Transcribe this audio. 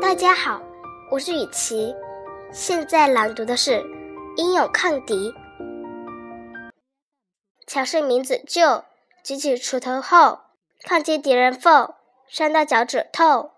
大家好，我是雨琪。现在朗读的是《英勇抗敌》。乔氏名字就举起锄头后，抗击敌人后，扇到脚趾头。